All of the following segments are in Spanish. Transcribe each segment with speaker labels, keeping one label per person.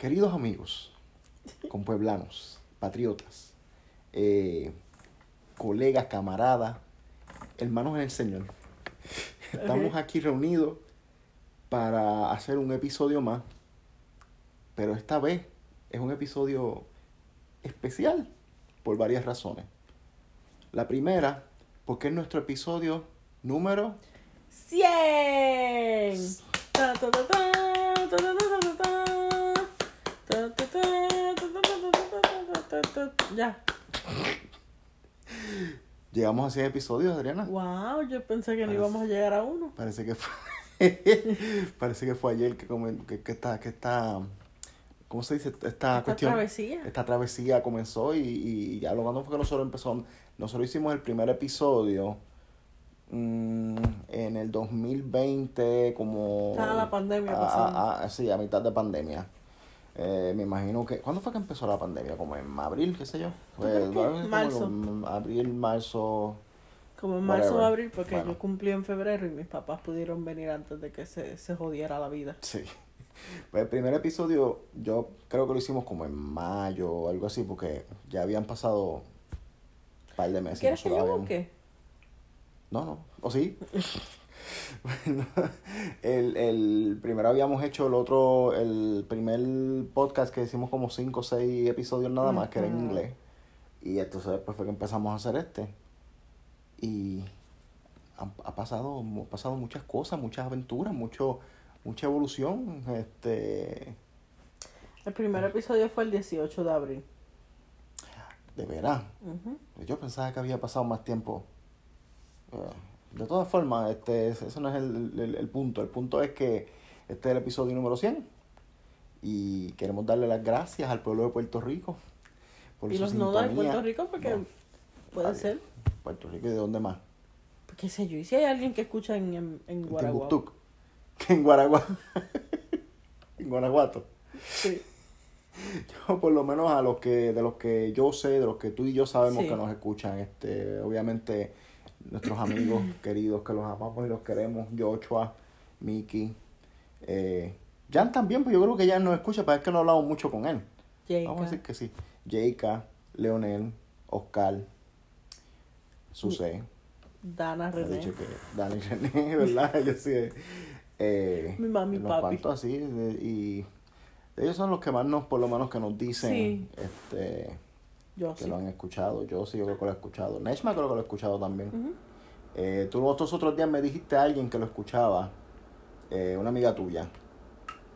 Speaker 1: Queridos amigos, compueblanos, patriotas, eh, colegas, camaradas, hermanos en el Señor, estamos aquí reunidos para hacer un episodio más, pero esta vez es un episodio especial por varias razones. La primera, porque es nuestro episodio número
Speaker 2: 100. Ta, ta, ta, Ya.
Speaker 1: Llegamos a 100 episodios, Adriana.
Speaker 2: Wow, yo pensé que no íbamos a llegar a uno.
Speaker 1: Parece que fue, parece que fue ayer que, que, que esta, que esta, ¿cómo se dice? Esta,
Speaker 2: Esta
Speaker 1: cuestión,
Speaker 2: travesía.
Speaker 1: esta travesía comenzó y, y ya lo cuando fue que nosotros empezó, nosotros hicimos el primer episodio mm, en el 2020 como...
Speaker 2: Estaba la pandemia
Speaker 1: a-
Speaker 2: pasando.
Speaker 1: a- a- sí, a mitad de pandemia. Eh, me imagino que... ¿Cuándo fue que empezó la pandemia? Como en abril, qué sé yo. como
Speaker 2: Marzo.
Speaker 1: Abril, marzo...
Speaker 2: Como en marzo o abril, porque
Speaker 1: Bueno.
Speaker 2: yo cumplí en febrero y mis papás pudieron venir antes de que se, se jodiera la vida.
Speaker 1: Sí. Pues el primer episodio yo creo que lo hicimos como en mayo o algo así, porque ya habían pasado un par de meses.
Speaker 2: ¿Quieres que yo busque?
Speaker 1: No, no. ¿O sí? bueno, el, el primero habíamos hecho el otro, el primer podcast que hicimos como cinco o seis episodios nada más, que era en inglés. Y entonces después fue que empezamos a hacer este. Y ha, ha pasado, ha pasado muchas cosas, muchas aventuras, mucho, mucha evolución. Este,
Speaker 2: El primer episodio fue el 18 de abril.
Speaker 1: de veras. Yo pensaba que había pasado más tiempo. Eh, De todas formas, este, ese no es el, el- el punto. El punto es que este es el episodio número 100. Y queremos darle las gracias al pueblo de Puerto Rico. Por
Speaker 2: Y los no de. Puerto Rico, porque
Speaker 1: No,
Speaker 2: puede ser.
Speaker 1: Puerto Rico y de dónde más.
Speaker 2: ¿Qué sé yo? ¿Y si hay alguien que escucha en, en, en.
Speaker 1: Que en Guaraguato. en Guanajuato.
Speaker 2: Sí.
Speaker 1: Yo, por lo menos a los que, de los que yo sé, de los que tú y yo sabemos
Speaker 2: Sí.
Speaker 1: que nos escuchan, este, obviamente nuestros amigos queridos que los amamos y los queremos, Joshua, Mickey, eh, Jan también, pues yo creo que Jan nos escucha, pero es que no hablamos mucho con él. Vamos a decir que sí. Jayka, Leonel, Oscar, Susé,
Speaker 2: Dana René.
Speaker 1: dicho que Dani René, ¿verdad? Ellos sí, eh,
Speaker 2: Mi mami y papi.
Speaker 1: cuantos así, de- y ellos son los que más nos, por lo menos que nos dicen,
Speaker 2: Sí.
Speaker 1: este,
Speaker 2: Yo
Speaker 1: que
Speaker 2: sí.
Speaker 1: lo han escuchado. Yo sí, yo creo que lo he escuchado. Neshma creo que lo he escuchado también.
Speaker 2: Ujú.
Speaker 1: Eh, tú otros otros días me dijiste a alguien que lo escuchaba, eh, una amiga tuya,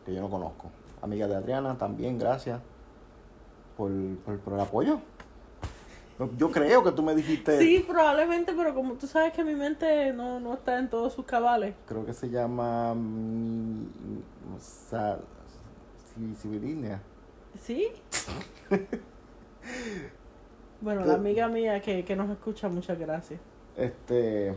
Speaker 1: que yo no conozco. Amiga de Adriana, también gracias por, por, por el apoyo. Yo creo que tú me dijiste,
Speaker 2: Sí, probablemente, pero como tú sabes que mi mente no, no está en todos sus cabales.
Speaker 1: creo que se llama Sa- Si- Sibilia.
Speaker 2: ¿Sí? bueno, la amiga mía que, que nos escucha, muchas gracias.
Speaker 1: Este,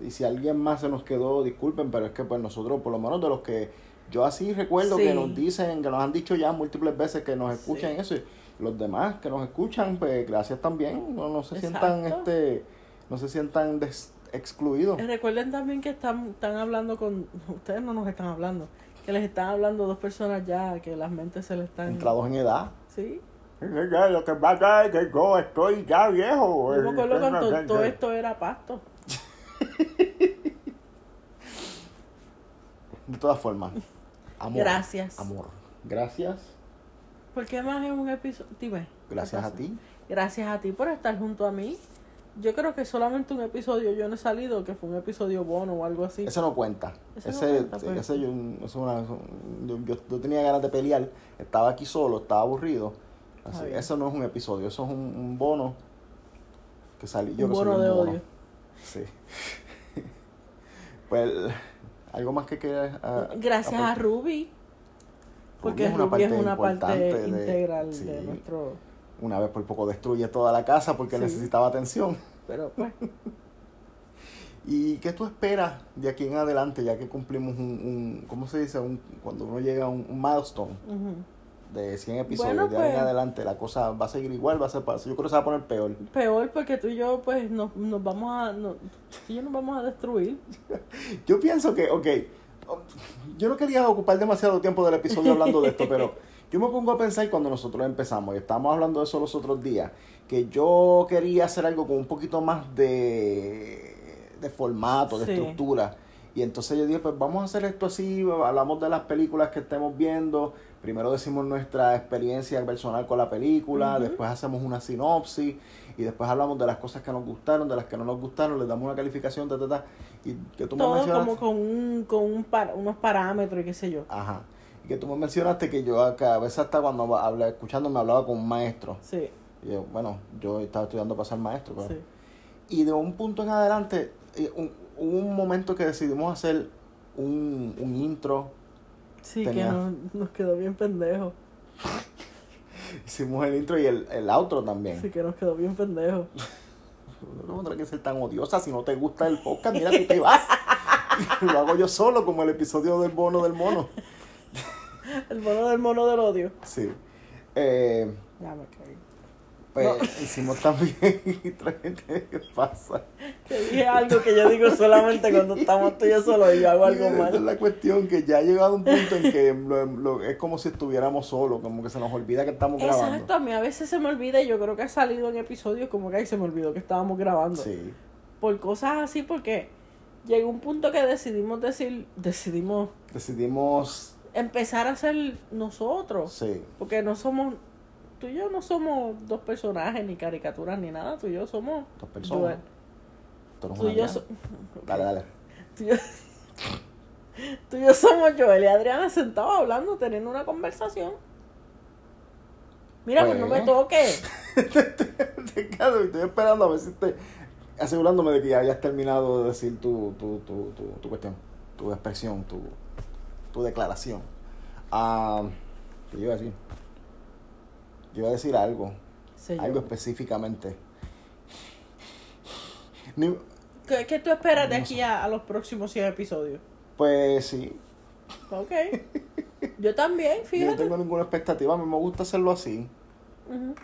Speaker 1: y si alguien más se nos quedó, disculpen, pero es que pues nosotros, por lo menos de los que yo así recuerdo
Speaker 2: Sí.
Speaker 1: que nos dicen, que nos han didicho ya múltiples veces que nos escuchan
Speaker 2: Sí.
Speaker 1: eso, y los demás que nos escuchan, pues gracias también, no, no se sientan, este, no se sientan des- excluidos.
Speaker 2: Recuerden también que están, están hablando con... Ustedes no nos están hablando. Que les están hablando dos personas ya, que las mentes se les están...
Speaker 1: Entrados en edad.
Speaker 2: Sí.
Speaker 1: Lo que pasa es que yo estoy ya viejo.
Speaker 2: Yo me acuerdo cuando todo esto era pasto.
Speaker 1: De todas formas, amor.
Speaker 2: Gracias.
Speaker 1: Amor. Gracias.
Speaker 2: ¿Por qué más es un episodio? Dime. ¿qué
Speaker 1: Gracias a ti.
Speaker 2: Gracias a ti por estar junto a mí. Yo creo que solamente un episodio yo no he salido, que fue un episodio bono o algo así.
Speaker 1: Ese no cuenta.
Speaker 2: Ese
Speaker 1: Ese,
Speaker 2: no cuenta, pues.
Speaker 1: ese yo, es una- yo- yo tenía ganas de pelear, estaba aquí solo, estaba aburrido. Así, eso no es un episodio, eso es un, un bono que salí yo
Speaker 2: Un
Speaker 1: que soy
Speaker 2: bono de
Speaker 1: bono.
Speaker 2: odio.
Speaker 1: Sí. pues, algo más que quieras. ah,
Speaker 2: Gracias a? Ruby, porque
Speaker 1: Ruby es una
Speaker 2: Ruby es
Speaker 1: parte
Speaker 2: una parte
Speaker 1: importante de-
Speaker 2: integral
Speaker 1: sí.
Speaker 2: de nuestro...
Speaker 1: Una vez por poco destruye toda la casa porque
Speaker 2: Sí.
Speaker 1: necesitaba atención.
Speaker 2: Pero pues,
Speaker 1: ¿Y qué tú esperas de aquí en adelante, ya que cumplimos un, un ¿cómo se dice? Un, cuando uno llega a un, un milestone
Speaker 2: ujú.
Speaker 1: De 100 episodios,
Speaker 2: Bueno,
Speaker 1: de ahí en
Speaker 2: pues.
Speaker 1: adelante la cosa va a seguir igual, va a ser, yo creo que se va a poner peor.
Speaker 2: peor porque tú y yo pues nos, nos vamos a... no- tú y yo nos vamos a destruir.
Speaker 1: Yo pienso que, ok, yo no quería ocupar demasiado tiempo del episodio hablando de esto, pero yo me pongo a pensar cuando nosotros empezamos, y estábamos hablando de eso los otros días, que yo quería hacer algo con un poquito más de, de formato, de
Speaker 2: Sí.
Speaker 1: estructura. Y entonces yo dije, pues vamos a hacer esto así, hablamos de las películas que estemos viendo, primero decimos nuestra experiencia personal con la película, después hacemos una sinopsis y después hablamos de las cosas que nos gustaron, de las que no nos gustaron, les damos una calificación, ta, ta, ta, y que tú me mencionaste...
Speaker 2: como con, un, con un par- unos parámetros y qué sé yo.
Speaker 1: Ajá. Y que tú me mencionaste que yo acá, a veces hasta cuando habla, escuchando me hablaba con un maestro.
Speaker 2: Sí,
Speaker 1: Y yo, bueno, yo estaba estudiando para ser maestro. pero-
Speaker 2: sí.
Speaker 1: Y de un punto en adelante, eh, un- hubo un momento que decidimos hacer un, un intro.
Speaker 2: Sí,
Speaker 1: Tenía-
Speaker 2: que nos, nos quedó bien pendejo.
Speaker 1: Hicimos el intro y el, el outro también.
Speaker 2: Sí, que nos quedó bien pendejo.
Speaker 1: No tendrás que ser tan odiosa si no te gusta el podcast. Mira, tú te vas. Lo hago yo solo, como el episodio del bono del mono.
Speaker 2: El mono del mono del odio.
Speaker 1: Sí. Eh,
Speaker 2: Ya me caí.
Speaker 1: Pues
Speaker 2: No.
Speaker 1: hicimos también. ¿Qué pasa?
Speaker 2: Que dije algo que yo digo solamente cuando estamos tú y yo solos y yo hago algo
Speaker 1: Esa es
Speaker 2: mal.
Speaker 1: la cuestión, que ya ha llegado un punto en que lo- lo- es como si estuviéramos solos, como que se nos olvida que estamos grabando.
Speaker 2: Exacto, a mí a veces se me olvida y yo creo que ha salido en episodios como que ahí se me olvidó que estábamos grabando.
Speaker 1: Sí,
Speaker 2: Por cosas así, porque llegó un punto que decidimos decir, decidimos
Speaker 1: decidimos,
Speaker 2: empezar a ser nosotros.
Speaker 1: sí,
Speaker 2: Porque no somos, tú y yo no somos dos personajes, ni caricaturas, ni nada. Tú y yo somos.
Speaker 1: dos personas. Tú
Speaker 2: y yo, so-
Speaker 1: Dale, dale.
Speaker 2: tú y yo, tú y yo somos Joel y Adriana sentados hablando, teniendo una conversación. Mira, pues, no me
Speaker 1: Pues.
Speaker 2: toques.
Speaker 1: Te quedo y estoy esperando a ver si te, asegurándome de que ya hayas terminado de decir tu, tu, tu, tu, tu cuestión, tu expresión, tu, tu declaración. Ah, ¿Qué iba a decir? Yo iba a decir algo, algo específicamente. Ni-
Speaker 2: ¿Qué, qué tú esperas de aquí a, a los próximos 100 episodios?
Speaker 1: Pues sí,
Speaker 2: Ok. Yo también,
Speaker 1: yo no
Speaker 2: fíjate.
Speaker 1: tengo ninguna expectativa, a mí me gusta hacerlo así.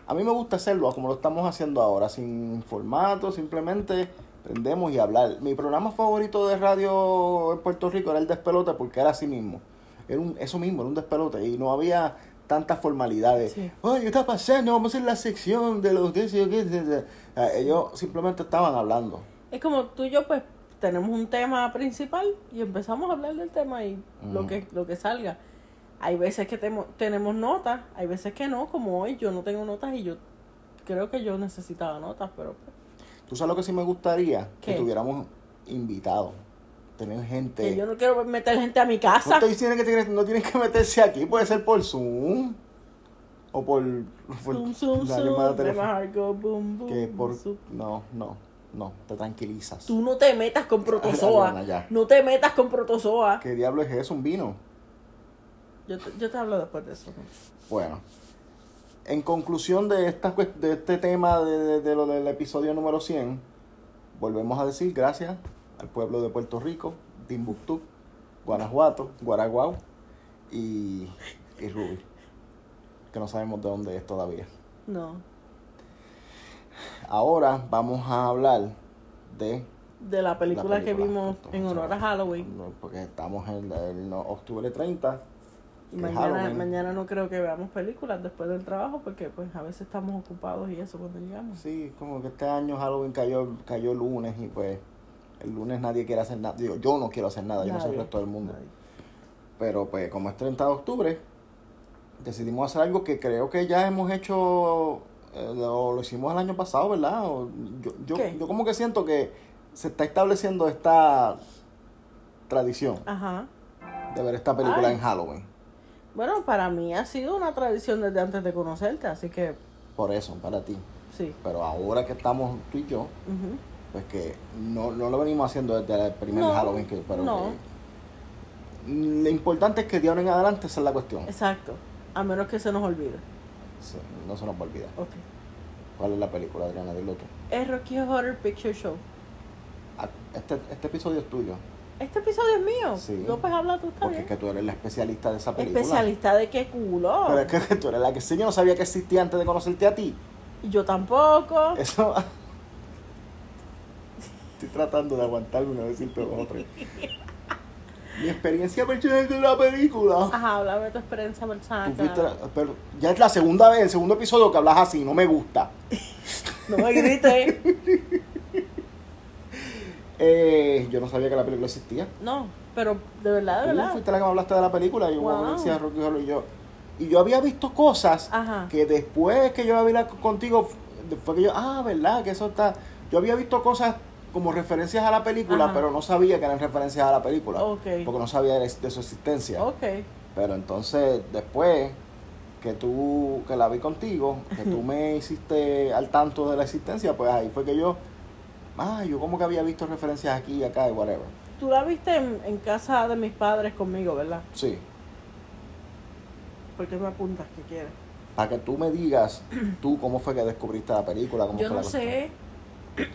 Speaker 1: A mí me gusta hacerlo como lo estamos haciendo ahora, sin formato, simplemente prendemos y hablar. Mi programa favorito de radio en Puerto Rico era el despelote porque era así mismo. Era un, eso mismo, era un despelote y no había tantas formalidades.
Speaker 2: Sí.
Speaker 1: Oye, ¿qué está pasando? Vamos a hacer la sección de los que yo qué, sé, sé". Ah, Ellos simplemente estaban hablando.
Speaker 2: Es como tú y yo, pues, tenemos un tema principal y empezamos a hablar del tema y lo, que, lo que salga. Hay veces que temo- tenemos notas, hay veces que no, como hoy yo no tengo notas y yo creo que yo necesitaba notas, pero pues,
Speaker 1: ¿Tú sabes lo que sí me gustaría?
Speaker 2: ¿Qué?
Speaker 1: Que tuviéramos invitados. Tener gente.
Speaker 2: que yo no quiero meter gente a mi
Speaker 1: No
Speaker 2: casa.
Speaker 1: estoy diciendo que tienes- no tienen que meterse aquí, puede ser por Zoom o por, por
Speaker 2: Zoom, zoom,
Speaker 1: la
Speaker 2: zoom, de go boom, boom,
Speaker 1: Que por
Speaker 2: zoom.
Speaker 1: no, no, no, te tranquilizas.
Speaker 2: Tú no te metas con protozoa.
Speaker 1: Ya.
Speaker 2: No te metas con protozoa.
Speaker 1: ¿Qué diablo es eso? ¿Un vino?
Speaker 2: Yo te, yo te hablo después de eso. ¿no?
Speaker 1: Bueno, en conclusión de esta de este tema de, de- de lo del episodio número 100, volvemos a decir gracias al pueblo de Puerto Rico, Timbuktu, Guanajuato, Guaraguao y, y Ruby, que no sabemos de dónde es todavía.
Speaker 2: No.
Speaker 1: Ahora vamos a hablar de
Speaker 2: De la película,
Speaker 1: La
Speaker 2: que vimos en honor a Halloween.
Speaker 1: porque estamos en el octubre 30.
Speaker 2: Y mañana, mañana no creo que veamos películas después del trabajo porque pues a veces estamos ocupados y eso cuando llegamos.
Speaker 1: Sí, como que este año Halloween cayó, cayó lunes y pues el lunes nadie quiere hacer nada. Digo, yo no quiero hacer nada, yo no sé el resto del mundo.
Speaker 2: nadie.
Speaker 1: Pero pues como es 30 de octubre, decidimos hacer algo que creo que ya hemos hecho, eh, lo, lo hicimos el año pasado, ¿verdad? O yo, yo,
Speaker 2: ¿Qué?
Speaker 1: yo como que siento que se está estableciendo esta tradición
Speaker 2: Ajá.
Speaker 1: de ver esta película
Speaker 2: Ay.
Speaker 1: en Halloween.
Speaker 2: Bueno, para mí ha sido una tradición desde antes de conocerte, así que
Speaker 1: Por eso, para ti.
Speaker 2: sí.
Speaker 1: Pero ahora que estamos tú y yo,
Speaker 2: Ujú.
Speaker 1: Pues que no, no lo venimos haciendo desde el primer
Speaker 2: No,
Speaker 1: Halloween, que, pero
Speaker 2: no.
Speaker 1: que- lo importante es que de ahora en adelante esa es la cuestión.
Speaker 2: Exacto. A menos que se nos olvide.
Speaker 1: Sí, no se nos va a olvidar.
Speaker 2: Ok.
Speaker 1: ¿Cuál es la película, Adriana? Dilo tú.
Speaker 2: Es Rocky Horror Picture Show.
Speaker 1: Ah, Este, este episodio es tuyo.
Speaker 2: Este episodio es mío.
Speaker 1: Sí.
Speaker 2: López habla tú, está
Speaker 1: Porque
Speaker 2: bien.
Speaker 1: es que tú eres la especialista de esa película.
Speaker 2: Especialista de qué culo.
Speaker 1: Pero es que tú eres la que sí, yo no sabía que existía antes de conocerte a ti.
Speaker 2: Y Yo tampoco.
Speaker 1: Eso. Estoy tratando de aguantarme y no decirte otra. Mi experiencia personal de la película.
Speaker 2: Ajá, háblame de tu experiencia
Speaker 1: Tú
Speaker 2: personal.
Speaker 1: fuiste la- pero ya es la segunda vez, el segundo episodio que hablas así, no me gusta.
Speaker 2: No me grites.
Speaker 1: Eh, yo no sabía que la película existía.
Speaker 2: No, pero de verdad, de
Speaker 1: Tú
Speaker 2: verdad.
Speaker 1: fuiste la que me hablaste de la película y yo
Speaker 2: Wow.
Speaker 1: decía Rocky Horror y yo. Y yo había visto cosas
Speaker 2: Ajá.
Speaker 1: que después que yo la vi la- contigo, fue que yo, ah, ¿verdad? Que eso está. Yo había visto cosas como referencias a la película,
Speaker 2: Ajá.
Speaker 1: pero no sabía que eran referencias a la película. Porque no sabía de, de su existencia. Pero entonces, después que tú, que la vi contigo, que tú me hiciste al tanto de la existencia, pues ahí fue que yo, ah, yo como que había visto referencias aquí y acá y whatever.
Speaker 2: Tú la viste en, en casa de mis padres conmigo, ¿verdad?
Speaker 1: Sí,
Speaker 2: ¿Por qué me apuntas que quieres?
Speaker 1: para que tú me digas, tú cómo fue que descubriste la película, cómo
Speaker 2: Yo
Speaker 1: fue
Speaker 2: no
Speaker 1: la cuestión.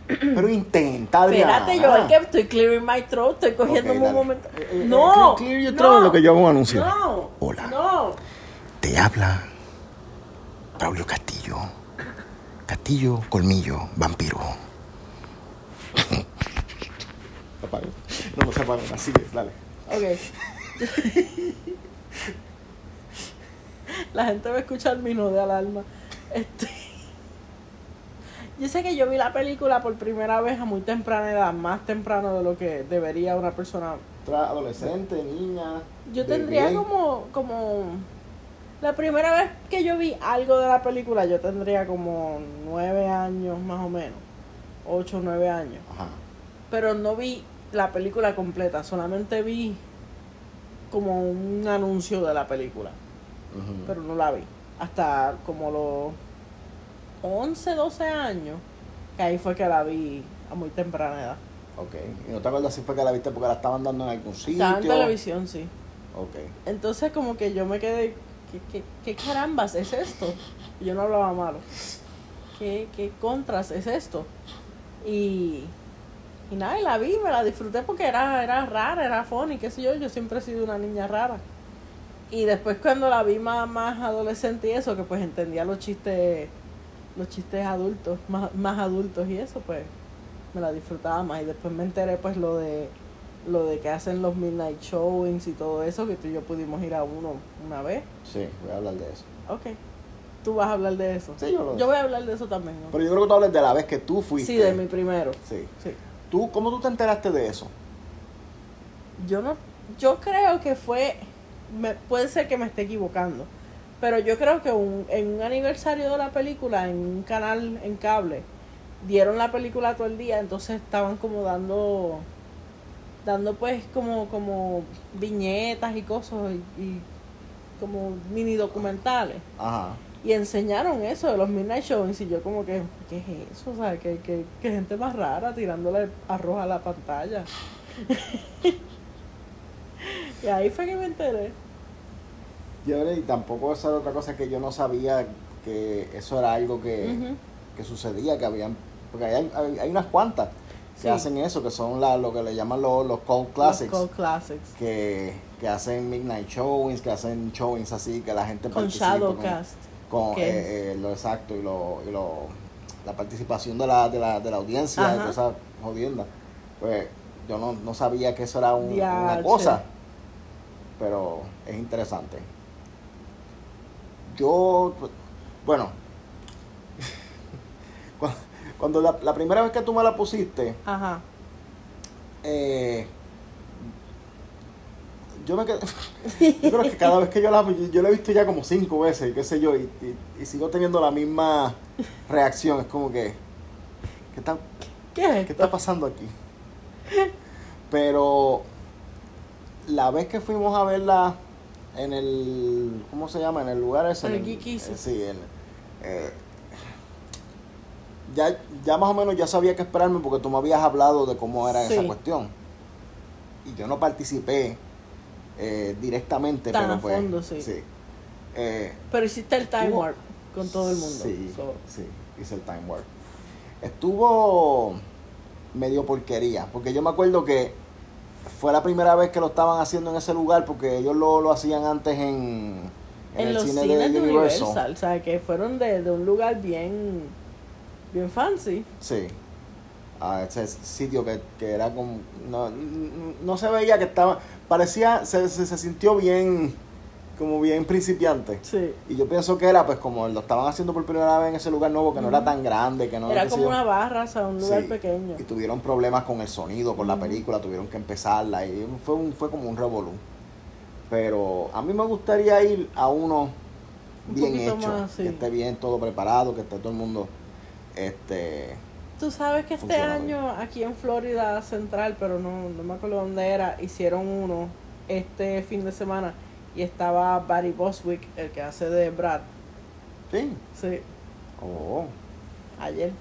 Speaker 1: Pero intenta, Adriana.
Speaker 2: Espérate, yo que estoy clearing my throat, estoy cogiendo
Speaker 1: Ok,
Speaker 2: un
Speaker 1: dale.
Speaker 2: momento.
Speaker 1: Eh, eh,
Speaker 2: No,
Speaker 1: clear your
Speaker 2: no,
Speaker 1: throat es lo que yo hago un anuncio.
Speaker 2: No.
Speaker 1: Hola.
Speaker 2: No.
Speaker 1: Te habla Braulio Castillo. Castillo, colmillo, vampiro. Apaga. No, no se apaga, así que dale.
Speaker 2: Ok. La gente va a escuchar mi no de alarma. Este. Yo sé que yo vi la película por primera vez a muy temprana edad, más temprano de lo que debería una persona.
Speaker 1: Adolescente, niña.
Speaker 2: Yo tendría como, como. La primera vez que yo vi algo de la película, yo tendría como nueve años más o menos. Ocho nueve años.
Speaker 1: Ajá.
Speaker 2: pero no vi la película completa, solamente vi como un anuncio de la película,
Speaker 1: ujú.
Speaker 2: pero no la vi. Hasta como los 11, 12 años, que ahí fue que la vi a muy temprana edad.
Speaker 1: Ok. ¿Y no te acuerdas si fue que la viste porque la estaban dando en algún sitio?
Speaker 2: Estaba en televisión, sí.
Speaker 1: Ok.
Speaker 2: Entonces como que yo me quedé, ¿qué, qué, qué carambas es esto? Y yo no hablaba malo. ¿Qué, qué contras es esto? Y, y nada, y la vi, me la disfruté porque era, era rara, era funny, qué sé yo, yo siempre he sido una niña rara. Y después cuando la vi más, más adolescente y eso, que pues entendía los chistes, los chistes adultos, más, más adultos y eso, pues me la disfrutaba más. Y después me enteré pues lo de lo de que hacen los midnight showings y todo eso, que tú y yo pudimos ir a uno una vez.
Speaker 1: Sí, voy a hablar de eso.
Speaker 2: Ok. Tú vas a hablar de eso.
Speaker 1: Sí, yo lo
Speaker 2: Yo voy a hablar de eso también. ¿no?
Speaker 1: Pero yo creo que tú hablas de la vez que tú fuiste.
Speaker 2: Sí, de mi primero.
Speaker 1: Sí.
Speaker 2: Sí.
Speaker 1: ¿Tú, ¿Cómo tú te enteraste de eso?
Speaker 2: Yo no, yo creo que fue, me, puede ser que me esté equivocando, pero yo creo que un, en un aniversario de la película, en un canal en cable, dieron la película todo el día, entonces estaban como dando, dando pues como, como viñetas y cosas y, y como mini documentales.
Speaker 1: Ajá.
Speaker 2: Y enseñaron eso de los Midnight Showings y yo como que, ¿qué es eso? O sea, que, que, que gente más rara tirándole arroz a la pantalla. y ahí fue que me enteré.
Speaker 1: Yo, y tampoco esa era otra cosa que yo no sabía que eso era algo que, que sucedía, que habían, porque hay, hay, hay unas cuantas que
Speaker 2: Sí.
Speaker 1: hacen eso, que son la, lo que le llaman los, los cult classics,
Speaker 2: Los Cult Classics.
Speaker 1: que, que hacen midnight showings, que hacen showings así, que la gente
Speaker 2: Con
Speaker 1: participa
Speaker 2: Shadowcast.
Speaker 1: con, eh, eh, lo exacto y lo, y lo la participación de la, de la, de la audiencia, de
Speaker 2: Ajá.
Speaker 1: toda esa jodienda. Pues yo no, no sabía que eso era un- una cosa, pero es interesante. Yo, bueno, cu- cuando la, la primera vez que tú me la pusiste,
Speaker 2: Ajá.
Speaker 1: eh, yo me quedé, yo creo que cada vez que yo la yo la he visto ya como cinco veces, qué sé yo, y, y- y sigo teniendo la misma reacción, es como que, ¿qué está,
Speaker 2: ¿Qué es
Speaker 1: ¿qué está pasando aquí? Pero la vez que fuimos a verla en el, ¿cómo se llama? En el lugar ese.
Speaker 2: El
Speaker 1: eh, Sí, en- eh, ya, ya más o menos ya sabía qué esperarme porque tú me habías hablado de cómo era esa
Speaker 2: Sí.
Speaker 1: cuestión. Y yo no participé eh, directamente,
Speaker 2: Tan
Speaker 1: pero
Speaker 2: a
Speaker 1: pues,
Speaker 2: fondo, sí.
Speaker 1: Eh,
Speaker 2: Pero hiciste el time warp con todo el mundo.
Speaker 1: Sí,
Speaker 2: so.
Speaker 1: sí, hice el time warp. Estuvo medio porquería, porque yo me acuerdo que fue la primera vez que lo estaban haciendo en ese lugar, porque ellos lo, lo hacían antes en, en,
Speaker 2: En
Speaker 1: el
Speaker 2: los
Speaker 1: cine
Speaker 2: cines
Speaker 1: de. Universal,
Speaker 2: o sea, que fueron de, de un lugar bien, bien fancy.
Speaker 1: Sí. A ese sitio que, que era como... No, no se veía que estaba... parecía, se, se, se sintió bien, como bien principiante.
Speaker 2: Sí.
Speaker 1: Y yo pienso que era pues como lo estaban haciendo por primera vez en ese lugar nuevo, que no era tan grande, que no
Speaker 2: Era
Speaker 1: sé
Speaker 2: como una barra, o sea, un lugar
Speaker 1: Sí.
Speaker 2: pequeño.
Speaker 1: Y tuvieron problemas con el sonido, con la película, tuvieron que empezarla y fue, un, fue como un revolú. Pero a mí me gustaría ir a uno
Speaker 2: Un
Speaker 1: bien hecho,
Speaker 2: más, sí.
Speaker 1: que esté bien todo preparado, que esté todo el mundo este
Speaker 2: Tú sabes que este año aquí en Florida Central, pero no, no me acuerdo dónde era, hicieron uno este fin de semana y estaba Barry Boswick, el que hace de Brad.
Speaker 1: sí.
Speaker 2: Sí,
Speaker 1: Oh,
Speaker 2: ayer,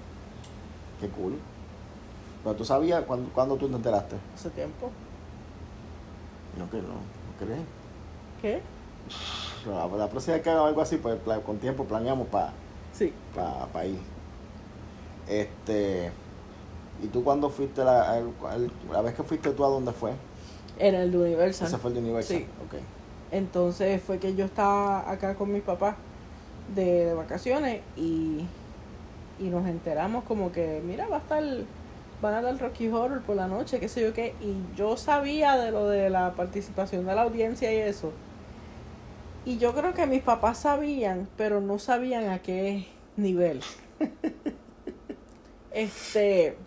Speaker 1: qué cool. Pero tú sabías cuándo, cuándo tú te enteraste.
Speaker 2: hace tiempo.
Speaker 1: No que no, no crees.
Speaker 2: ¿Qué?
Speaker 1: Pero La, la próxima vez que haga algo así, pues con tiempo planeamos para
Speaker 2: Sí.
Speaker 1: pa, ir. Este. ¿Y tú cuándo fuiste la, el- el- la vez que fuiste tú a dónde fue?
Speaker 2: En el de Universal.
Speaker 1: Ese fue el de Universal.
Speaker 2: Sí.
Speaker 1: Ok.
Speaker 2: Entonces fue que yo estaba acá con mis papás de, de vacaciones y, y nos enteramos como que, mira, va a estar, van a dar Rocky Horror por la noche, qué sé yo qué. Y yo sabía de lo de la participación de la audiencia y eso. Y yo creo que mis papás sabían, pero no sabían a qué nivel. este,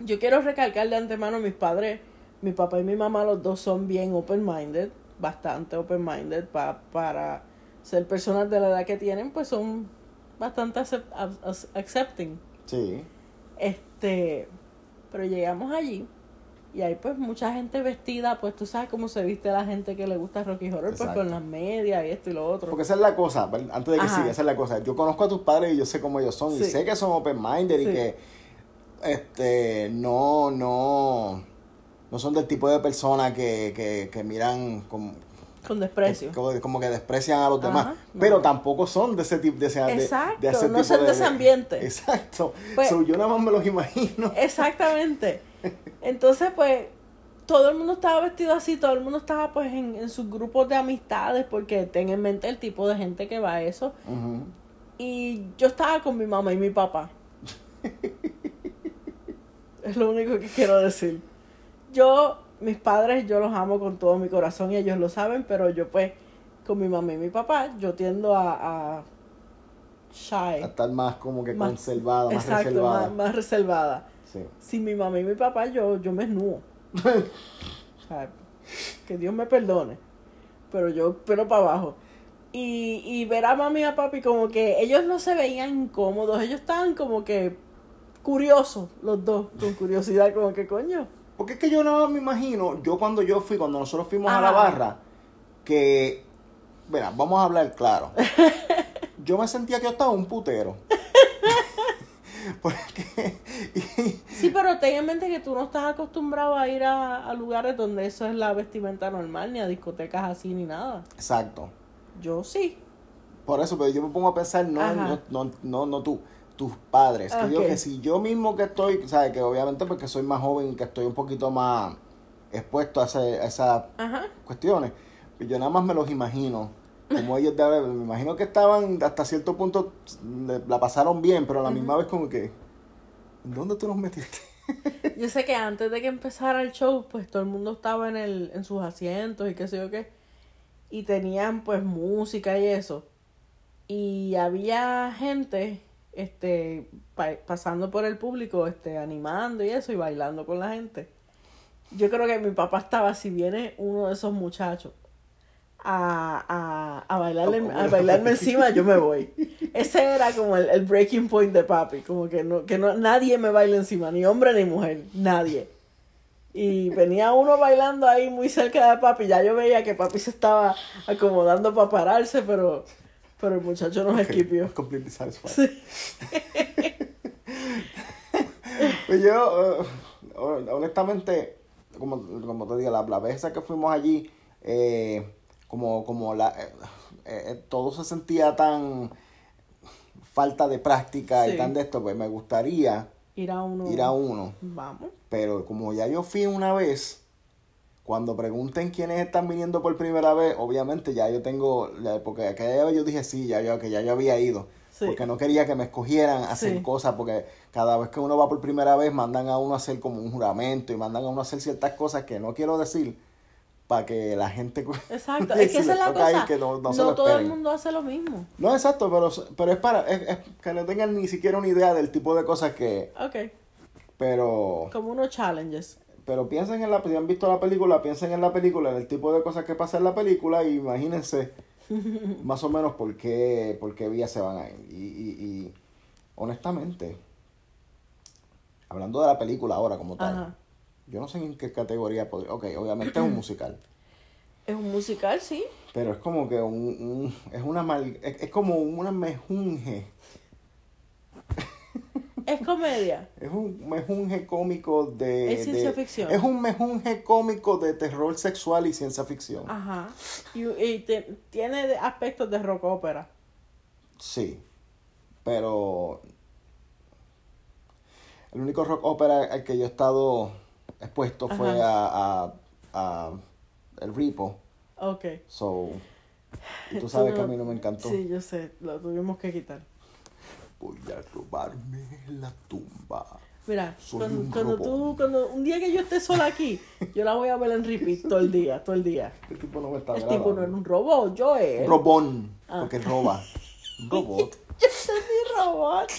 Speaker 2: yo quiero recalcar de antemano mis padres, mi papá y mi mamá, los dos son bien open-minded, bastante open-minded pa- para ser personas de la edad que tienen, pues son bastante acep- ac- accepting.
Speaker 1: Sí.
Speaker 2: Este, pero llegamos allí y hay pues mucha gente vestida, pues tú sabes cómo se viste la gente que le gusta Rocky Horror, pues con las medias y esto y lo otro.
Speaker 1: Porque esa es la cosa, antes de que
Speaker 2: Ajá.
Speaker 1: siga, esa es la cosa. Yo conozco a tus padres y yo sé cómo ellos son. Y sé que son open-minded y que este no, no, no son del tipo de persona que, que, que miran como,
Speaker 2: Con desprecio.
Speaker 1: como, como que desprecian a los demás.
Speaker 2: No.
Speaker 1: Pero tampoco son de ese tipo de, ese-
Speaker 2: Exacto,
Speaker 1: de ese
Speaker 2: no
Speaker 1: tipo
Speaker 2: son de ese ambiente.
Speaker 1: Exacto.
Speaker 2: Pues-
Speaker 1: So, yo nada más me los imagino.
Speaker 2: Exactamente. Entonces, pues, todo el mundo estaba vestido así, todo el mundo estaba pues en, en sus grupos de amistades, porque ten en mente el tipo de gente que va a eso. Y yo estaba con mi mamá y mi papá. es lo único que quiero decir. Yo, mis padres, yo los amo con todo mi corazón y ellos lo saben, pero yo pues, con mi mamá y mi papá, yo tiendo a, a shy.
Speaker 1: A estar más como que
Speaker 2: Más-
Speaker 1: conservada, más
Speaker 2: Exacto,
Speaker 1: reservada.
Speaker 2: más, más reservada.
Speaker 1: Sí.
Speaker 2: sin mi mamá y mi papá, yo, yo me esnudo. O sea, que Dios me perdone. Pero yo, pero para abajo. Y, y ver a mami y a papi como que ellos no se veían incómodos, ellos estaban como que curiosos, los dos, con curiosidad, como que coño.
Speaker 1: Porque es que yo no me imagino, yo cuando yo fui, cuando nosotros fuimos a la barra, que, mira, vamos a hablar claro. Yo me sentía que yo estaba un putero. Porque, y-
Speaker 2: Sí, pero ten en mente que tú no estás acostumbrado a ir a, a lugares donde eso es la vestimenta normal, ni a discotecas así, ni nada.
Speaker 1: exacto.
Speaker 2: Yo sí.
Speaker 1: Por eso, pero yo me pongo a pensar, no, no, no, no, no tú, tus padres. Que digo que si yo mismo que estoy, sabes, que obviamente porque soy más joven y que estoy un poquito más expuesto a, ese- a esas
Speaker 2: Ajá.
Speaker 1: cuestiones, pues yo nada más me los imagino. Como ellos de ahora, me imagino que estaban hasta cierto punto, la pasaron bien, pero a la misma vez como que, ¿en dónde tú nos metiste?
Speaker 2: Yo sé que antes de que empezara el show, pues todo el mundo estaba en, el, en sus asientos y qué sé yo qué. Y tenían pues música y eso. Y había gente este pa- pasando por el público, este, animando y eso, y bailando con la gente. Yo creo que mi papá estaba, si viene uno de esos muchachos a, a, a, bailarle, a bailarme encima, yo me voy. Ese era como el, el breaking point de papi, como que no, que no, nadie me baila encima, ni hombre ni mujer, nadie. Y venía uno bailando ahí muy cerca de papi, ya yo veía que papi se estaba acomodando para pararse, pero, pero el muchacho nos esquipió.
Speaker 1: Completely satisfied.
Speaker 2: Sí.
Speaker 1: Pues yo, eh, honestamente, como, como te digo, la, la vez que fuimos allí, eh, como, como la, eh, eh, todo se sentía tan falta de práctica
Speaker 2: Sí.
Speaker 1: y tan de esto, pues me gustaría
Speaker 2: Ir a uno.
Speaker 1: ir a uno.
Speaker 2: Vamos.
Speaker 1: Pero como ya yo fui una vez, cuando pregunten quiénes están viniendo por primera vez, obviamente ya yo tengo, ya- porque aquella vez yo dije sí, ya yo, que ya yo había ido.
Speaker 2: Sí.
Speaker 1: Porque no quería que me escogieran a hacer
Speaker 2: Sí.
Speaker 1: cosas, porque cada vez que uno va por primera vez mandan a uno a hacer como un juramento y mandan a uno a hacer ciertas cosas que no quiero decir, para que la gente...
Speaker 2: Exacto, es que esa es la cosa.
Speaker 1: que no-
Speaker 2: todo el mundo hace lo mismo.
Speaker 1: No, exacto, pero, pero es para es, es que no tengan ni siquiera una idea del tipo de cosas que...
Speaker 2: Ok,
Speaker 1: Pero...
Speaker 2: como unos challenges.
Speaker 1: Pero piensen en la... Si han visto la película, piensen en la película, en el tipo de cosas que pasa en la película y imagínense más o menos por qué, por qué vías se van a ir. Y, y, y honestamente, hablando de la película ahora como tal,
Speaker 2: Ajá.
Speaker 1: yo no sé en qué categoría podría... Ok, obviamente es un musical.
Speaker 2: Es un musical, sí.
Speaker 1: Pero es como que un, un- es una mal, es, es como una mejunje.
Speaker 2: Es comedia.
Speaker 1: Es un mejunje cómico de.
Speaker 2: Es ciencia
Speaker 1: de-
Speaker 2: ficción.
Speaker 1: Es un mejunje cómico de terror sexual y ciencia ficción.
Speaker 2: Ajá. Y, y te- tiene aspectos de rock ópera.
Speaker 1: Sí. Pero. El único rock opera al que yo he estado expuesto fue a, a, a El Repo.
Speaker 2: Ok.
Speaker 1: So. y tú sabes
Speaker 2: Tú
Speaker 1: que a mí no me encantó.
Speaker 2: Sí, yo sé, lo tuvimos que quitar.
Speaker 1: Voy a robarme la tumba.
Speaker 2: Mira,
Speaker 1: Soy
Speaker 2: cuando,
Speaker 1: un
Speaker 2: cuando tú, cuando un día que yo esté sola aquí, yo la voy a ver en repeat todo el día, todo el día.
Speaker 1: El tipo no me está
Speaker 2: El
Speaker 1: grabando.
Speaker 2: tipo no era un robot, yo es.
Speaker 1: Robón.
Speaker 2: Ah.
Speaker 1: Porque roba. Robot.
Speaker 2: Yo entendí robot.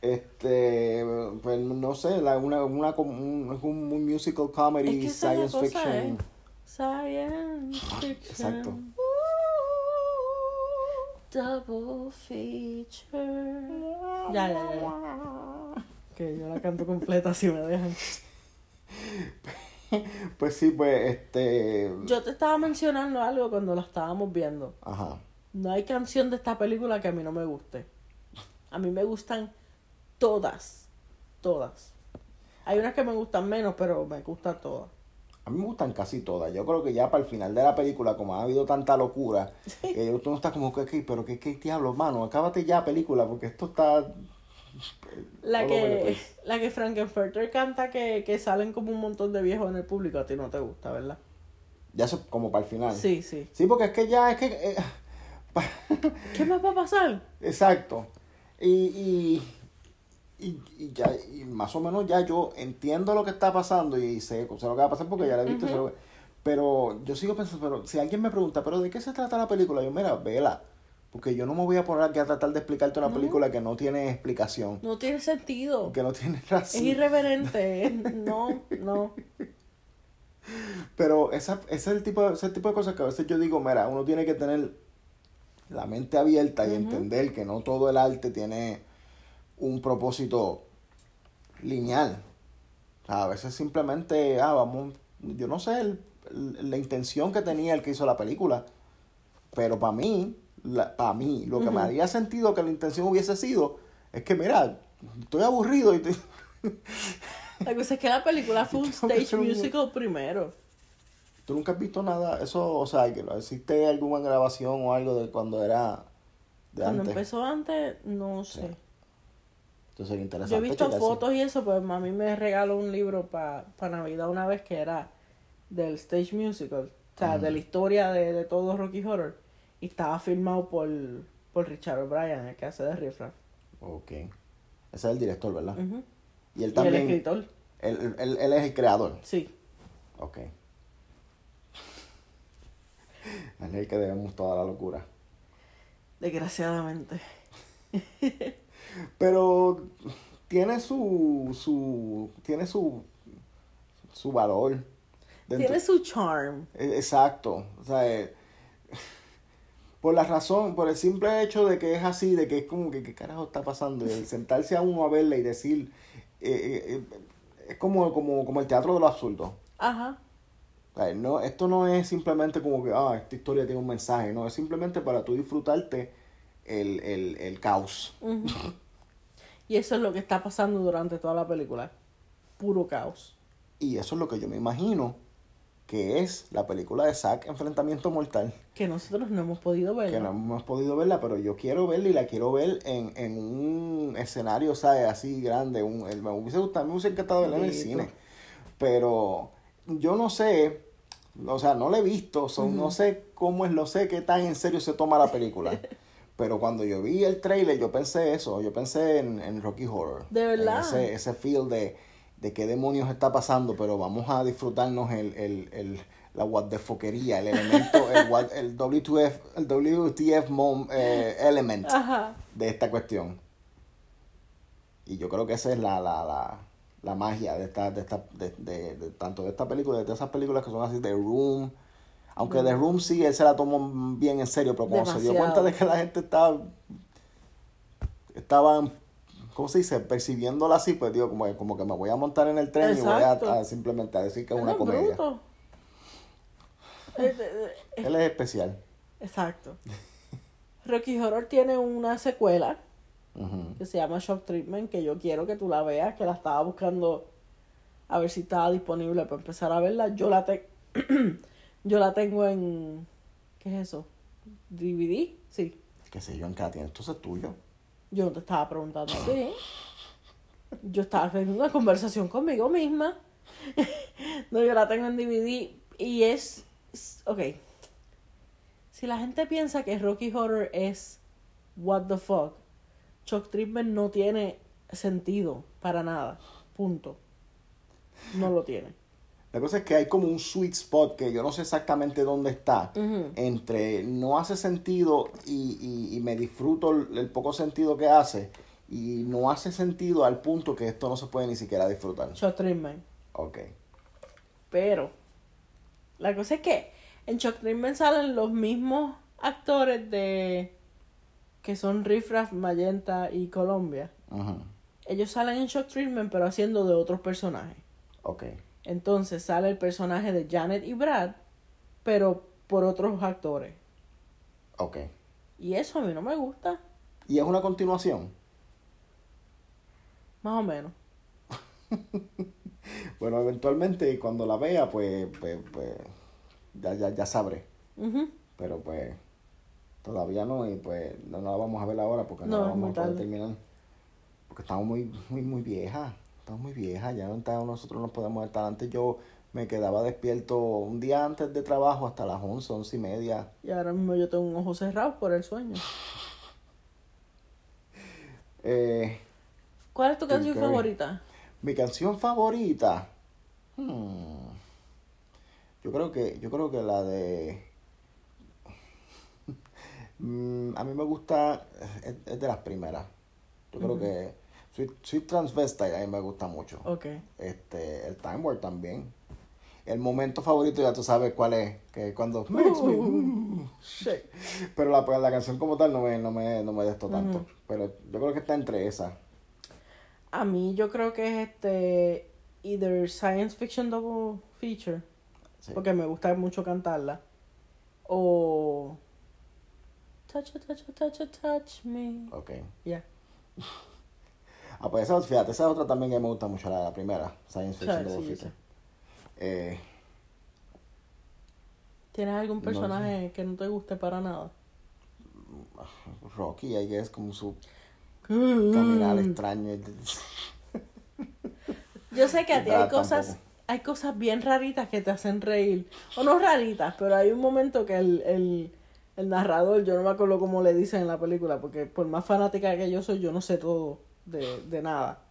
Speaker 1: Este, pues no sé, la, una, una, un, es un, musical comedy,
Speaker 2: Es que es
Speaker 1: science
Speaker 2: cosa,
Speaker 1: fiction.
Speaker 2: ¿eh? Science fiction.
Speaker 1: Exacto.
Speaker 2: Double feature. Ya, ya, ya. Que yo la canto completa si me dejan.
Speaker 1: Pues sí, pues este.
Speaker 2: Yo te estaba mencionando algo cuando la estábamos viendo.
Speaker 1: Ajá.
Speaker 2: No hay canción de esta película que a mí no me guste. A mí me gustan todas. Todas. Hay unas que me gustan menos, pero me gustan todas.
Speaker 1: A mí me gustan casi todas. Yo creo que ya para el final de la película, como ha habido tanta locura, que tú no estás como que, pero qué, qué diablo, mano, acábate ya película, porque esto está.
Speaker 2: La
Speaker 1: over the
Speaker 2: que, la que Frankenfurter canta que, que salen como un montón de viejos en el público, a ti no te gusta, ¿verdad?
Speaker 1: Ya eso como para el final.
Speaker 2: Sí, sí.
Speaker 1: Sí, porque es que ya, es que. eh,
Speaker 2: ¿Qué más va a pasar?
Speaker 1: Exacto. Y, y, y, y ya, y más o menos ya yo entiendo lo que está pasando y sé, sé lo que va a pasar porque ya la he visto. que- pero yo sigo pensando, pero si alguien me pregunta, ¿pero de qué se trata la película? Yo, mira, vela. Porque yo no me voy a poner aquí a tratar de explicarte una
Speaker 2: No.
Speaker 1: película que no tiene explicación,
Speaker 2: No tiene sentido.
Speaker 1: que no tiene
Speaker 2: Es
Speaker 1: razón.
Speaker 2: irreverente. No, no.
Speaker 1: Pero esa, ese es el tipo, de- ese tipo de cosas que a veces yo digo, mira, uno tiene que tener la mente abierta y entender que no todo el arte tiene un propósito lineal. O sea, a veces simplemente, ah, vamos, yo no sé el- el- la intención que tenía el que hizo la película, pero para mí, para mí, lo que me haría sentido que la intención hubiese sido, es que mira, estoy aburrido y te-
Speaker 2: La cosa es que la película fue un stage
Speaker 1: un-
Speaker 2: musical primero.
Speaker 1: ¿Tú nunca has visto nada? Eso, o sea, que existe alguna grabación o algo de cuando era de
Speaker 2: Cuando
Speaker 1: antes.
Speaker 2: empezó antes, no sé.
Speaker 1: Sí. Entonces interesante.
Speaker 2: Yo he visto fotos y eso, pues mami me regaló un libro para Navidad una vez que era del stage musical, o sea, de la historia de, de todo Rocky Horror. Y estaba firmado por, por Richard O'Brien, el que hace de Riff.
Speaker 1: Ok. Ese es el director, ¿verdad?
Speaker 2: Ujú.
Speaker 1: Y él
Speaker 2: Y el
Speaker 1: también.
Speaker 2: escritor,
Speaker 1: Él, él- él es el creador.
Speaker 2: sí.
Speaker 1: Ok. Es el que debemos toda la locura.
Speaker 2: Desgraciadamente.
Speaker 1: Pero tiene su. su tiene su. su valor. dentro-
Speaker 2: Tiene su charm.
Speaker 1: Eh, Exacto. O sea, eh, por la razón, por el simple hecho de que es así, de que es como que qué carajo está pasando, el sentarse a uno a verla y decir, eh, eh, es como, como, como el teatro de lo absurdo.
Speaker 2: Ajá.
Speaker 1: O sea, no, esto no es simplemente como que, ah, esta historia tiene un mensaje, no, es simplemente para tú disfrutarte el, el, el caos.
Speaker 2: Ujú. Y eso es lo que está pasando durante toda la película. Puro caos.
Speaker 1: Y eso es lo que yo me imagino que es la película de Zack Enfrentamiento Mortal.
Speaker 2: Que nosotros no hemos podido ver.
Speaker 1: que no hemos podido verla, pero yo quiero verla y la quiero ver en, en un escenario, ¿sabes? Así grande. Un, el- me hubiese gustado, me hubiese encantado verla en el cine. Pero yo no sé, o sea, no la he visto, so, no sé cómo es, no sé qué tan en serio se toma la película. pero cuando yo vi el trailer, yo pensé eso, yo pensé en, en Rocky Horror.
Speaker 2: ¿De verdad?
Speaker 1: Ese, ese feel de... de qué demonios está pasando, pero vamos a disfrutarnos el, el, el la what the foquería, el elemento, el, what- el W2F, el WTF mom, eh, element
Speaker 2: Ajá.
Speaker 1: de esta cuestión. Y yo creo que esa es la, la, la, la magia de esta, de esta, de, de- de- tanto de esta película, de esas películas que son así, The Room. Aunque The Room sí, él se la tomó bien en serio, pero cuando se dio cuenta de que la gente estaba, estaban, ¿cómo se dice? Percibiéndola así, pues digo, como, que- como que me voy a montar en el tren y voy a,
Speaker 2: Exacto.
Speaker 1: a simplemente a decir que es una comedia.
Speaker 2: bruto.
Speaker 1: Él es especial.
Speaker 2: Exacto. Rocky Horror tiene una secuela que se llama Shock Treatment, que yo quiero que tú la veas, que la estaba buscando a ver si estaba disponible para empezar a verla. Yo la te yo la tengo en ¿qué es eso? DVD, sí.
Speaker 1: Qué sé yo, en cada tiene. Esto es tuyo.
Speaker 2: Yo no te estaba preguntando a ti. Yo estaba teniendo una conversación conmigo misma. no, yo la tengo en DVD y es, es- ok. Si la gente piensa que Rocky Horror es what the fuck, Shock Treatment no tiene sentido para nada. Punto. No lo tiene.
Speaker 1: La cosa es que hay como un sweet spot que yo no sé exactamente dónde está. Entre no hace sentido y, y- y me disfruto el, el poco sentido que hace. Y no hace sentido al punto que esto no se puede ni siquiera disfrutar.
Speaker 2: Shock Treatment.
Speaker 1: Ok.
Speaker 2: Pero la cosa es que en Shock Treatment salen los mismos actores de que son Riff Raff, Magenta y Colombia.
Speaker 1: Ujú.
Speaker 2: Ellos salen en Shock Treatment pero haciendo de otros personajes.
Speaker 1: Ok.
Speaker 2: Entonces sale el personaje de Janet y Brad, pero por otros actores.
Speaker 1: Ok.
Speaker 2: Y eso a mí no me gusta,
Speaker 1: ¿Y es una continuación?
Speaker 2: más o menos.
Speaker 1: Bueno, eventualmente cuando la vea, pues, pues, pues ya, ya, ya sabré. Pero pues todavía no y pues no la vamos a ver ahora porque no,
Speaker 2: No,
Speaker 1: la vamos a poder terminar. Porque estamos muy, muy, muy viejas. Estamos muy viejas. Ya no está- nosotros no podemos estar. Antes yo me quedaba despierto un día antes de trabajo hasta las 11, 11 y media.
Speaker 2: Y ahora mismo yo tengo un ojo cerrado por el sueño.
Speaker 1: Eh,
Speaker 2: ¿Cuál es tu canción favorita?
Speaker 1: mi canción favorita. hmm, yo creo que, yo creo que la de. Mm, a mí me gusta, es, es de las primeras. Yo creo que Sweet, Sweet Transvestite a mí me gusta mucho.
Speaker 2: Ok.
Speaker 1: Este, el Time Warp también. El momento favorito ya tú sabes cuál es, que cuando makes me-
Speaker 2: Uh, shit.
Speaker 1: pero la, la canción como tal no me, no me, no me de esto tanto. Pero yo creo que está entre esas.
Speaker 2: A mí yo creo que es este either science fiction double feature
Speaker 1: Sí.
Speaker 2: porque me gusta mucho cantarla o touch touch touch touch me
Speaker 1: Ok.
Speaker 2: ya
Speaker 1: Ah, pues esa, fíjate, esa otra también que me gusta mucho, la, la primera, Science Fiction
Speaker 2: sí.
Speaker 1: Eh,
Speaker 2: tienes algún
Speaker 1: No
Speaker 2: personaje que no te guste para nada
Speaker 1: Rocky, ahí es como su caminar extraño.
Speaker 2: yo sé que a ti hay cosas
Speaker 1: tampoco.
Speaker 2: hay cosas bien raritas que te hacen reír o no raritas pero hay un momento que el, el el narrador, yo no me acuerdo cómo le dicen en la película, porque por más fanática que yo soy, yo no sé todo de, de nada.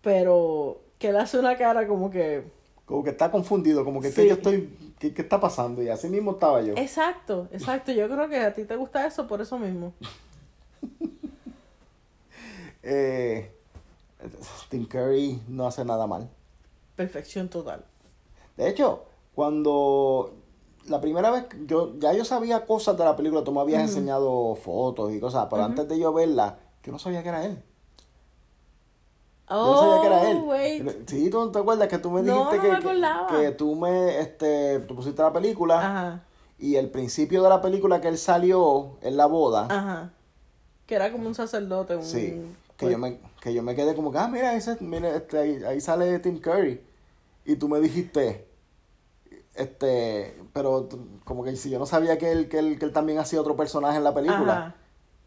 Speaker 2: Pero que él hace una cara como que...
Speaker 1: Como que está confundido, como que, yo estoy, ¿qué, qué está pasando? Y así mismo estaba yo.
Speaker 2: Exacto, exacto. Yo creo que a ti te gusta eso por eso mismo.
Speaker 1: Eh, Tim Curry no hace nada mal.
Speaker 2: Perfección total.
Speaker 1: De hecho, cuando la primera vez, yo ya yo sabía cosas de la película, tú me habías enseñado fotos y cosas, pero antes de yo verla, yo no sabía que era él. Yo
Speaker 2: Oh,
Speaker 1: no sabía que era él.
Speaker 2: wait.
Speaker 1: Sí, ¿tú no te acuerdas que tú me dijiste
Speaker 2: no
Speaker 1: que,
Speaker 2: me
Speaker 1: que- tú me, este, tú pusiste la película
Speaker 2: Ajá,
Speaker 1: y el principio de la película que él salió en la boda,
Speaker 2: ajá. Que era como un sacerdote, un...
Speaker 1: sí, que
Speaker 2: pues,
Speaker 1: yo me, que yo me quedé como que, ah, mira, ese, mira, este, ahí, ahí sale Tim Curry. Y tú me dijiste, este, pero como que si yo no sabía que él, que él, que él también hacía otro personaje en la película.
Speaker 2: Ajá.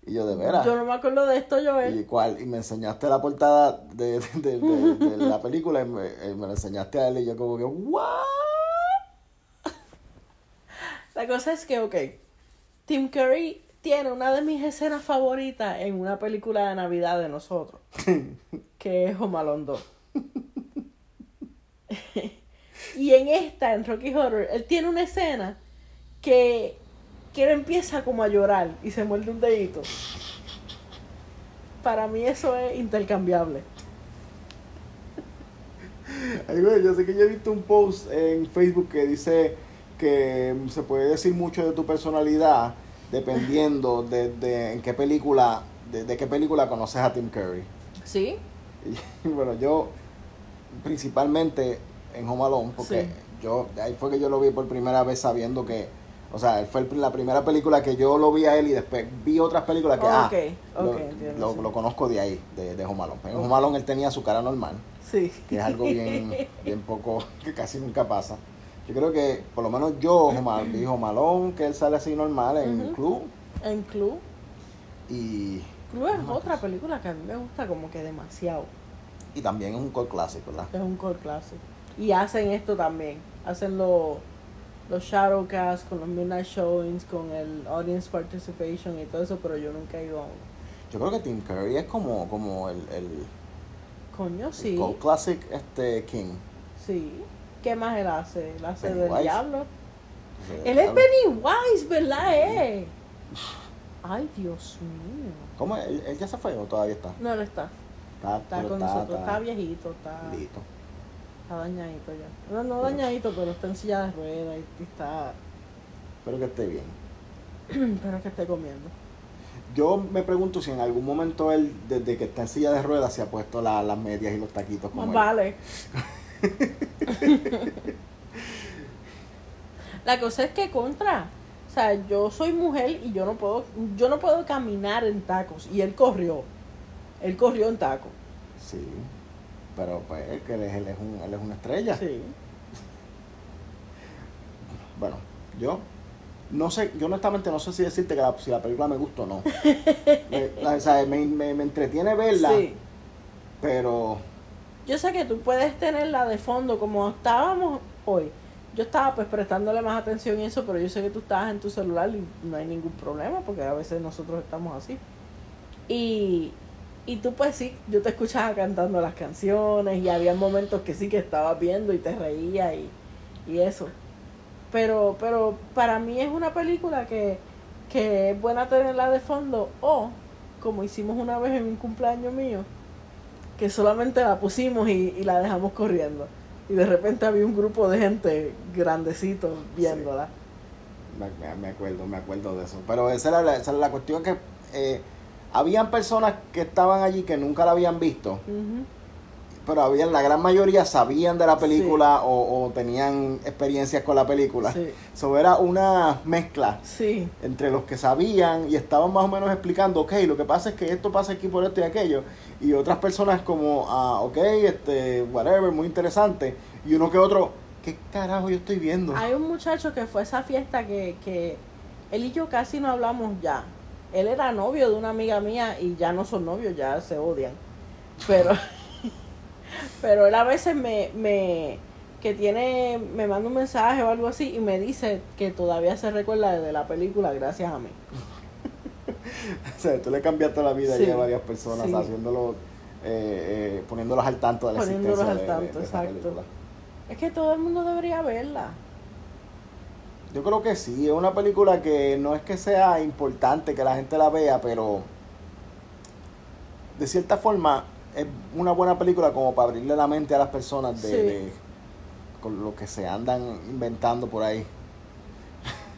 Speaker 1: Y yo, de veras.
Speaker 2: Yo no me acuerdo de esto,
Speaker 1: ¿Y
Speaker 2: Joel.
Speaker 1: cuál? Y me enseñaste la portada de, de, de- de la película y me, y me la enseñaste a él y yo como que, ¿what?
Speaker 2: La cosa es que, ok, Tim Curry tiene una de mis escenas favoritas en una película de Navidad de nosotros, que es 2. Y en esta, en Rocky Horror, él tiene una escena que, que él empieza como a llorar y se muerde un dedito. Para mí eso es intercambiable.
Speaker 1: Ay, güey, yo sé que yo he visto un post en Facebook que dice que se puede decir mucho de tu personalidad dependiendo de, de en qué película, de, de qué película conoces a Tim Curry.
Speaker 2: ¿Sí?
Speaker 1: Y, bueno, yo principalmente en Home Alone, porque
Speaker 2: Sí.
Speaker 1: yo, ahí fue que yo lo vi por primera vez sabiendo que, o sea, él fue el- la primera película que yo lo vi a él y después vi otras películas que,
Speaker 2: Ok,
Speaker 1: ah,
Speaker 2: ok,
Speaker 1: lo,
Speaker 2: entiendo,
Speaker 1: lo-
Speaker 2: sí.
Speaker 1: lo conozco de ahí, de, de Home Alone. En
Speaker 2: Ok.
Speaker 1: Home Alone él tenía su cara normal,
Speaker 2: Sí.
Speaker 1: que es algo bien, bien poco, que casi nunca pasa. Yo creo que, por lo menos yo, Home Alone, vi Home Alone, que él sale así normal en
Speaker 2: Ujú.
Speaker 1: Club,
Speaker 2: En Club.
Speaker 1: y,
Speaker 2: Club es otra película que a mí me gusta como que demasiado.
Speaker 1: y también es un core clásico, ¿verdad?
Speaker 2: Es un core classic. Y hacen esto también. Hacen los los shadowcasts con los midnight showings, con el audience participation y todo eso, pero yo nunca he ido a uno.
Speaker 1: Yo creo que Tim Curry es como, como el, el,
Speaker 2: Coño,
Speaker 1: el
Speaker 2: sí.
Speaker 1: cult classic este, King.
Speaker 2: Sí. ¿Qué más él hace? Él hace del
Speaker 1: Pennywise.
Speaker 2: diablo. Él es. Pennywise, ¿verdad? Eh? Ay, Dios mío.
Speaker 1: ¿Cómo es? ¿Él, él ya se fue o todavía está?
Speaker 2: No, él está.
Speaker 1: Está,
Speaker 2: Está con nosotros. Está viejito, está,
Speaker 1: listo.
Speaker 2: Está dañadito ya. No, no dañadito, pero está en silla de ruedas y está...
Speaker 1: Espero que esté bien.
Speaker 2: Espero que esté comiendo.
Speaker 1: Yo me pregunto si en algún momento él, desde que está en silla de ruedas, se ha puesto la- las medias y los taquitos como
Speaker 2: Más vale. La cosa es que contra. O sea, yo soy mujer y yo no puedo, yo no puedo caminar en tacos. Y él corrió. Él corrió en tacos.
Speaker 1: Sí. Pero pues él, que él es, él es un, él es una estrella.
Speaker 2: Sí.
Speaker 1: Bueno, yo no sé, yo honestamente no sé si decirte que la, si la película me gusta o no. me, la- o sea, me, me- me entretiene verla,
Speaker 2: Sí.
Speaker 1: pero
Speaker 2: Yo sé que tú puedes tenerla de fondo como estábamos hoy. Yo estaba pues prestándole más atención y eso, pero yo sé que tú estabas en tu celular y no hay ningún problema porque a veces nosotros estamos así. Y, y tú pues sí, yo te escuchaba cantando las canciones y había momentos que sí que estabas viendo y te reía y, y eso. Pero, pero para mí es una película que, que es buena tenerla de fondo o como hicimos una vez en un cumpleaños mío, que solamente la pusimos y, y la dejamos corriendo. Y de repente había un grupo de gente grandecito viéndola.
Speaker 1: me, me- acuerdo, me acuerdo de eso. Pero esa era la, esa era la cuestión que eh, habían personas que estaban allí que nunca la habían visto, pero habían, la gran mayoría sabían de la película o, o tenían experiencias con la película.
Speaker 2: Sí,
Speaker 1: So, era una mezcla
Speaker 2: sí,
Speaker 1: entre los que sabían y estaban más o menos explicando, ok, lo que pasa es que esto pasa aquí por esto y aquello, y otras personas como, ah, ok, este, whatever, muy interesante, y uno que otro, ¿qué carajo yo estoy viendo?
Speaker 2: Hay un muchacho que fue a esa fiesta que, que él y yo casi no hablamos ya. Él era novio de una amiga mía y ya no son novios, ya se odian. Pero, pero él a veces me, me, que tiene, me manda un mensaje o algo así y me dice que todavía se recuerda de la película gracias a mí.
Speaker 1: O sea, tú le cambiaste la vida
Speaker 2: Sí,
Speaker 1: ahí a varias personas
Speaker 2: sí.
Speaker 1: haciéndolo, eh, eh, poniéndolos al tanto de la
Speaker 2: Poniéndolos
Speaker 1: existencia
Speaker 2: al
Speaker 1: de-
Speaker 2: tanto,
Speaker 1: de, esa
Speaker 2: exacto.
Speaker 1: película.
Speaker 2: Es que todo el mundo debería verla.
Speaker 1: Yo creo que sí, es una película que no es que sea importante que la gente la vea, pero de cierta forma es una buena película como para abrirle la mente a las personas de,
Speaker 2: Sí.
Speaker 1: de- con lo que se andan inventando por ahí.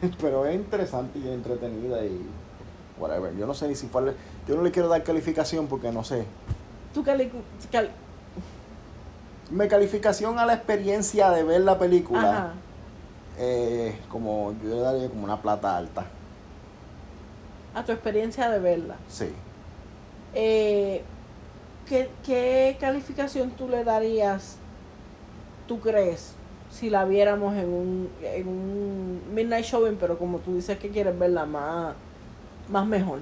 Speaker 1: pero es interesante y entretenida y whatever. Yo no sé ni si fue, yo no le quiero dar calificación porque no sé.
Speaker 2: Tú cali- cal-
Speaker 1: Mi calificación a la experiencia de ver la película,
Speaker 2: Ajá.
Speaker 1: Eh, como yo le daría como una plata alta.
Speaker 2: A tu experiencia de verla.
Speaker 1: Sí.
Speaker 2: Eh, ¿qué, qué calificación tú le darías, tú crees, si la viéramos en un, en un midnight showing, pero como tú dices que quieres verla más, más mejor,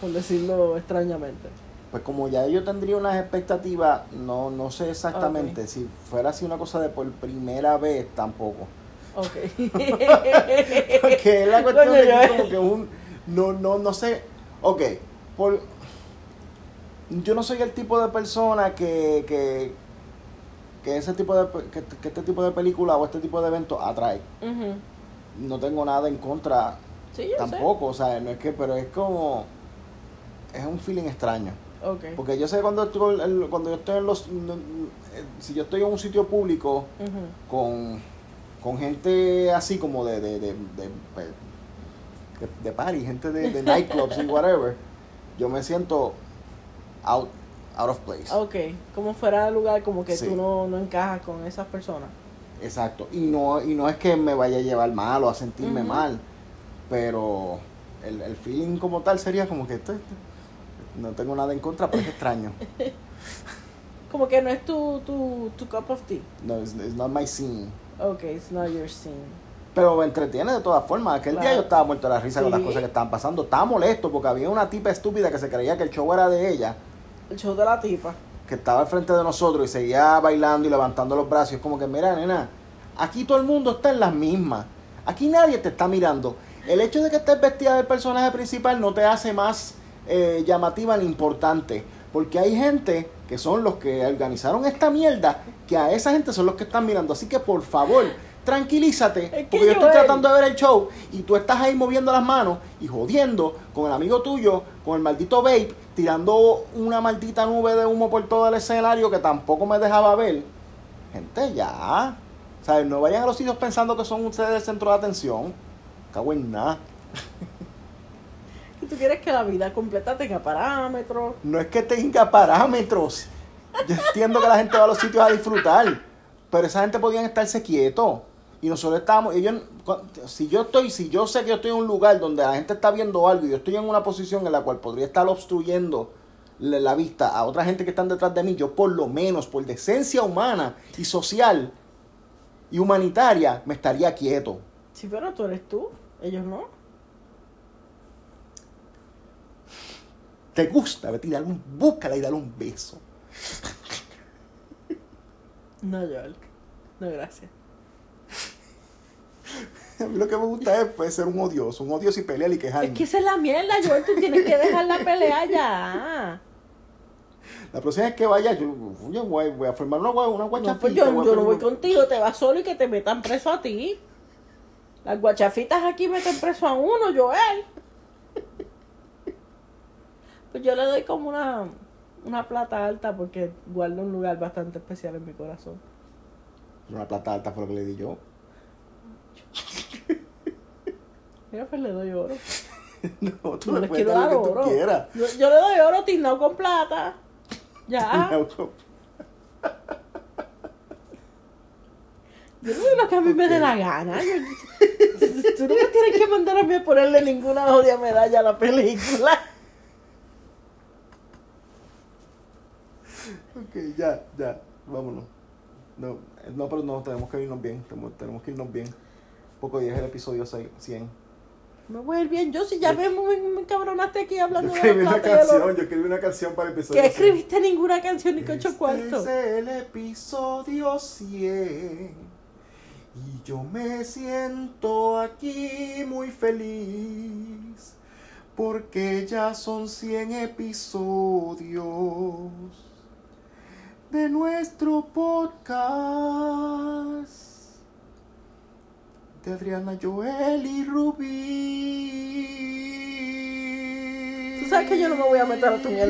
Speaker 2: por decirlo extrañamente?
Speaker 1: Pues como ya yo tendría unas expectativas, no, no sé exactamente. Si fuera así una cosa de por primera vez, tampoco.
Speaker 2: Ok.
Speaker 1: Porque es la cuestión de que como que un... No, no, no sé... Ok, por... Yo no soy el tipo de persona que, que, que ese tipo de que, que este tipo de película o este tipo de evento atrae. No tengo nada en contra
Speaker 2: Sí, yo
Speaker 1: tampoco, o sea, no es que, pero es como es un feeling extraño.
Speaker 2: sé. Ok.
Speaker 1: Porque yo sé cuando estoy, cuando yo estoy en los si yo estoy en un sitio público con, con gente así como de de, de, de, de, de party, gente de, de nightclubs y whatever, yo me siento out, out of place.
Speaker 2: Ok, como fuera de lugar, como que
Speaker 1: Sí.
Speaker 2: tú no, no encajas con esas personas.
Speaker 1: Exacto. Y no, y no es que me vaya a llevar mal o a sentirme mal, pero el, el feeling como tal sería como que esto- no tengo nada en contra, pero es extraño.
Speaker 2: Como que no es tu, tu, tu cup of tea.
Speaker 1: No, it's, it's not my scene.
Speaker 2: Ok, it's not your scene.
Speaker 1: Pero me entretiene de todas formas. Aquel día yo estaba muerto de la risa con las cosas que estaban pasando. Estaba molesto porque había una tipa estúpida que se creía que el show era de ella,
Speaker 2: El show de la tipa.
Speaker 1: que estaba al frente de nosotros y seguía bailando y levantando los brazos. Y es como que, mira, nena, aquí todo el mundo está en las mismas. Aquí nadie te está mirando. El hecho de que estés vestida del personaje principal no te hace más eh, llamativa ni importante. Porque hay gente que son los que organizaron esta mierda, que a esa gente son los que están mirando. Así que por favor, tranquilízate.
Speaker 2: Es que
Speaker 1: porque yo estoy tratando de ver el show y tú estás ahí moviendo las manos y jodiendo con el amigo tuyo, con el maldito vape, tirando una maldita nube de humo por todo el escenario que tampoco me dejaba ver. Gente, ya. ¿Sabes? No vayan a los sitios pensando que son ustedes el centro de atención. Cago en nada.
Speaker 2: Tú quieres que la vida completa tenga parámetros.
Speaker 1: No es que tenga parámetros. Yo entiendo que la gente va a los sitios a disfrutar. Pero esa gente podían estarse quietos. Y nosotros estábamos, ellos, si yo estoy, si yo sé que yo estoy en un lugar donde la gente está viendo algo y yo estoy en una posición en la cual podría estar obstruyendo la la vista a otra gente que están detrás de mí, yo por lo menos, por decencia humana y social y humanitaria, me estaría quieto.
Speaker 2: Sí, pero tú eres tú. Ellos no.
Speaker 1: ¿Te gusta? Vete y dale un, búscala y dale un beso.
Speaker 2: No, Joel. No, gracias.
Speaker 1: A mí lo que me gusta es pues, ser un odioso, un odioso y pelear y quejarme.
Speaker 2: Es que esa es la mierda, Joel. Tú tienes que dejar la pelea ya.
Speaker 1: La próxima vez que vaya, yo, yo voy, voy a formar una, una
Speaker 2: No,
Speaker 1: guachafita.
Speaker 2: pues yo,
Speaker 1: voy
Speaker 2: yo no voy contigo, te vas solo y que te metan preso a ti. Las guachafitas aquí meten preso a uno, Joel. Pues yo le doy como una, una plata alta porque guardo un lugar bastante especial en mi corazón.
Speaker 1: Una plata alta fue lo que le di yo.
Speaker 2: Mira, pues le doy oro.
Speaker 1: No, tú
Speaker 2: No
Speaker 1: le
Speaker 2: quiero
Speaker 1: dar
Speaker 2: oro.
Speaker 1: quieras.
Speaker 2: Yo, yo le doy oro tiznado con plata. Ya. Yo le doy lo que a mí me dé la gana. Yo- tú no me tienes que mandar a mí a ponerle ninguna odia medalla a la película.
Speaker 1: Ya, ya, vámonos. No, no, pero no, tenemos que irnos bien. Tenemos, tenemos que irnos bien. Poco ya es el episodio 6, 100.
Speaker 2: Me voy a ir bien. Yo si ya me, me, me encabronaste aquí
Speaker 1: Yo
Speaker 2: hablando de la
Speaker 1: una
Speaker 2: plata y el oro.
Speaker 1: canción, yo escribí una canción para el episodio
Speaker 2: Que
Speaker 1: 100.
Speaker 2: escribiste ninguna canción ni con ocho
Speaker 1: Este
Speaker 2: cuartos.
Speaker 1: es el episodio 100 y yo me siento aquí muy feliz porque ya son 100 episodios de nuestro podcast de Adriana Joel y Rubí.
Speaker 2: Tú sabes que yo no me voy a meter a tu mierda.